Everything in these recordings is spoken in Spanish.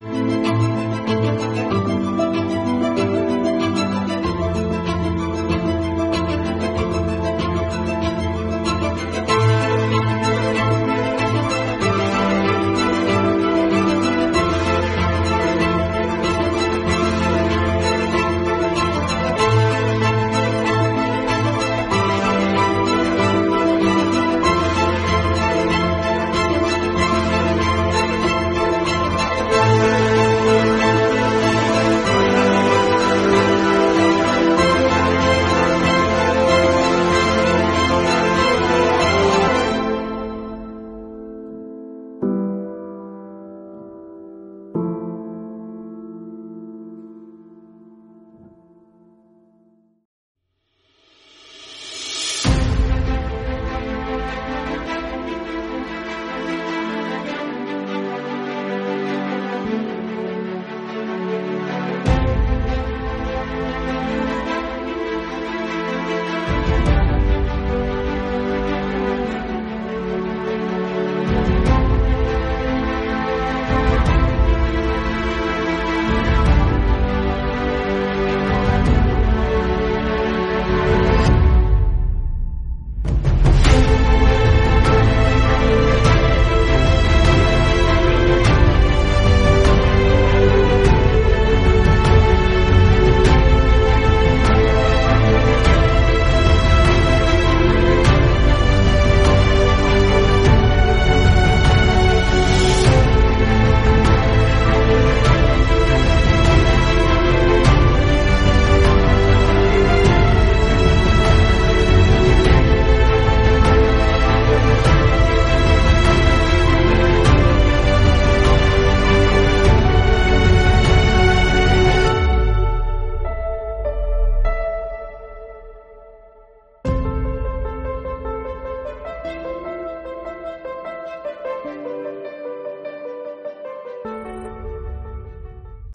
lá.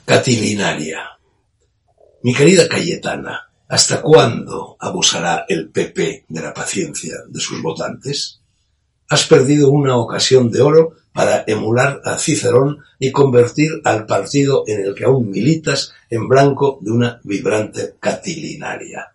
Catilinaria. Mi querida Cayetana, ¿hasta cuándo abusará el PP de la paciencia de sus votantes? Has perdido una ocasión de oro para emular a Cicerón y convertir al partido en el que aún militas en blanco de una vibrante catilinaria.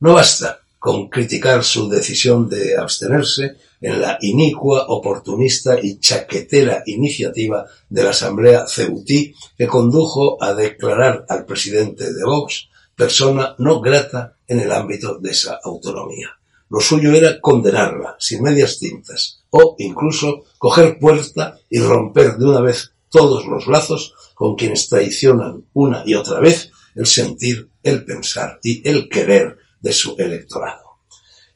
No basta con criticar su decisión de abstenerse en la inicua, oportunista y chaquetera iniciativa de la Asamblea Ceutí que condujo a declarar al presidente de Vox persona no grata en el ámbito de esa autonomía. Lo suyo era condenarla, sin medias tintas, o incluso coger puerta y romper de una vez todos los lazos con quienes traicionan una y otra vez el sentir, el pensar y el querer de su electorado.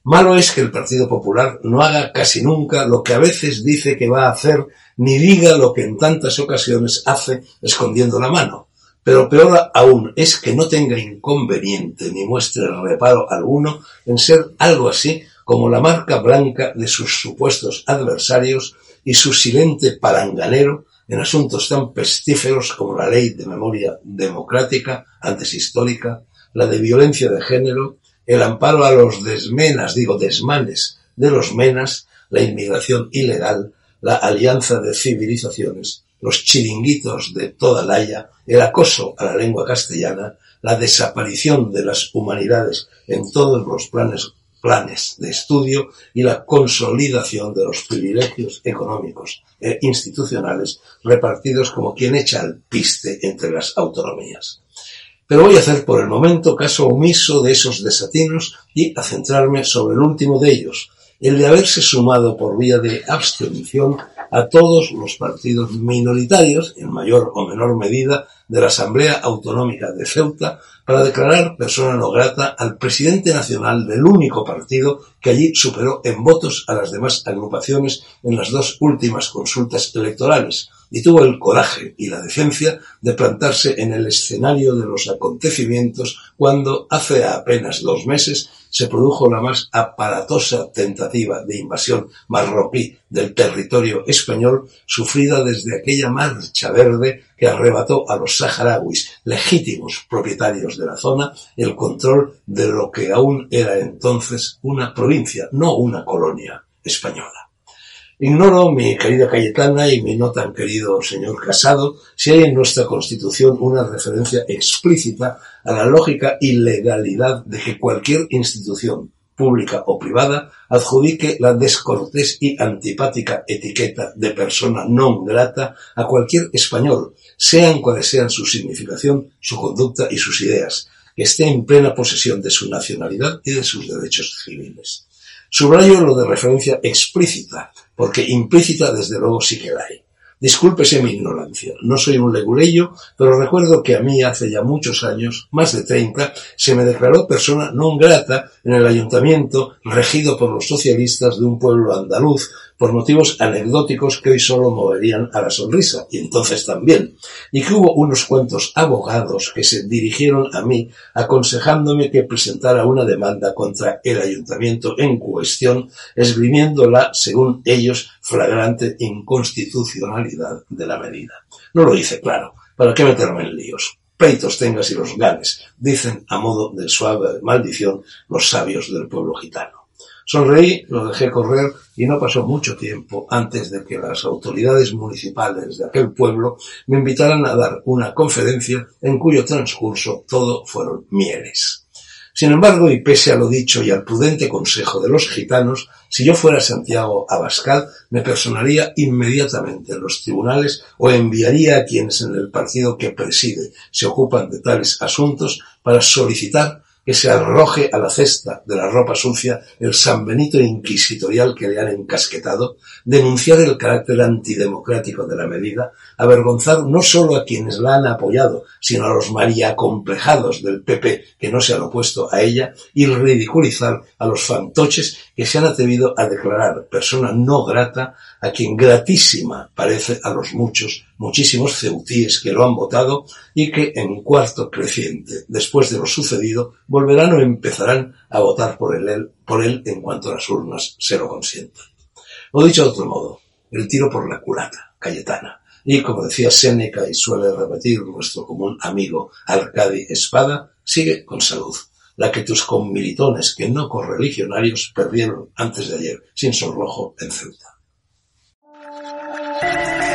Malo es que el Partido Popular no haga casi nunca lo que a veces dice que va a hacer, ni diga lo que en tantas ocasiones hace escondiendo la mano. Pero peor aún es que no tenga inconveniente ni muestre reparo alguno en ser algo así como la marca blanca de sus supuestos adversarios y su silente palanganero en asuntos tan pestíferos como la ley de memoria democrática, antes histórica, la de violencia de género, el amparo a los desmenas, digo desmanes, de los menas, la inmigración ilegal, la alianza de civilizaciones, los chiringuitos de toda Laya, el acoso a la lengua castellana, la desaparición de las humanidades en todos los planes, planes de estudio y la consolidación de los privilegios económicos e institucionales repartidos como quien echa el piste entre las autonomías. Pero voy a hacer por el momento caso omiso de esos desatinos y a centrarme sobre el último de ellos, el de haberse sumado por vía de abstención a todos los partidos minoritarios, en mayor o menor medida, de la Asamblea Autonómica de Ceuta para declarar persona no grata al presidente nacional del único partido que allí superó en votos a las demás agrupaciones en las dos últimas consultas electorales, y tuvo el coraje y la decencia de plantarse en el escenario de los acontecimientos cuando, hace apenas dos meses, se produjo la más aparatosa tentativa de invasión marroquí del territorio español sufrida desde aquella marcha verde que arrebató a los saharauis, legítimos propietarios de la zona, el control de lo que aún era entonces una provincia, no una colonia española. Ignoro, mi querida Cayetana y mi no tan querido señor Casado, si hay en nuestra Constitución una referencia explícita a la lógica y legalidad de que cualquier institución, pública o privada, adjudique la descortés y antipática etiqueta de persona non grata a cualquier español, sean cuales sean su significación, su conducta y sus ideas, que esté en plena posesión de su nacionalidad y de sus derechos civiles. Subrayo lo de referencia explícita, porque implícita desde luego sí que la hay. Discúlpese mi ignorancia, no soy un leguleyo, pero recuerdo que a mí hace ya muchos años, más de treinta, se me declaró persona non grata en el ayuntamiento regido por los socialistas de un pueblo andaluz por motivos anecdóticos que hoy solo moverían a la sonrisa, y entonces también, y que hubo unos cuantos abogados que se dirigieron a mí aconsejándome que presentara una demanda contra el ayuntamiento en cuestión, esgrimiendo la, según ellos, flagrante inconstitucionalidad de la medida. No lo hice claro, ¿para qué meterme en líos? Pleitos tengas y los ganes, dicen a modo de suave maldición los sabios del pueblo gitano. Sonreí, lo dejé correr y no pasó mucho tiempo antes de que las autoridades municipales de aquel pueblo me invitaran a dar una conferencia en cuyo transcurso todo fueron mieles. Sin embargo, y pese a lo dicho y al prudente consejo de los gitanos, si yo fuera Santiago Abascal, me personaría inmediatamente en los tribunales o enviaría a quienes en el partido que preside se ocupan de tales asuntos para solicitar que se arroje a la cesta de la ropa sucia el San Benito inquisitorial que le han encasquetado, denunciar el carácter antidemocrático de la medida, avergonzar no solo a quienes la han apoyado, sino a los maría complejados del PP que no se han opuesto a ella, y ridiculizar a los fantoches que se han atrevido a declarar persona no grata a quien gratísima parece a los muchos, muchísimos ceutíes que lo han votado y que en cuarto creciente, después de lo sucedido, volverán o empezarán a votar por él, por él en cuanto las urnas se lo consientan. O dicho de otro modo, el tiro por la culata, Cayetana. Y como decía Séneca y suele repetir nuestro común amigo Arcadi Espada, sigue con salud la que tus conmilitones que no correligionarios perdieron antes de ayer sin sonrojo en Ceuta.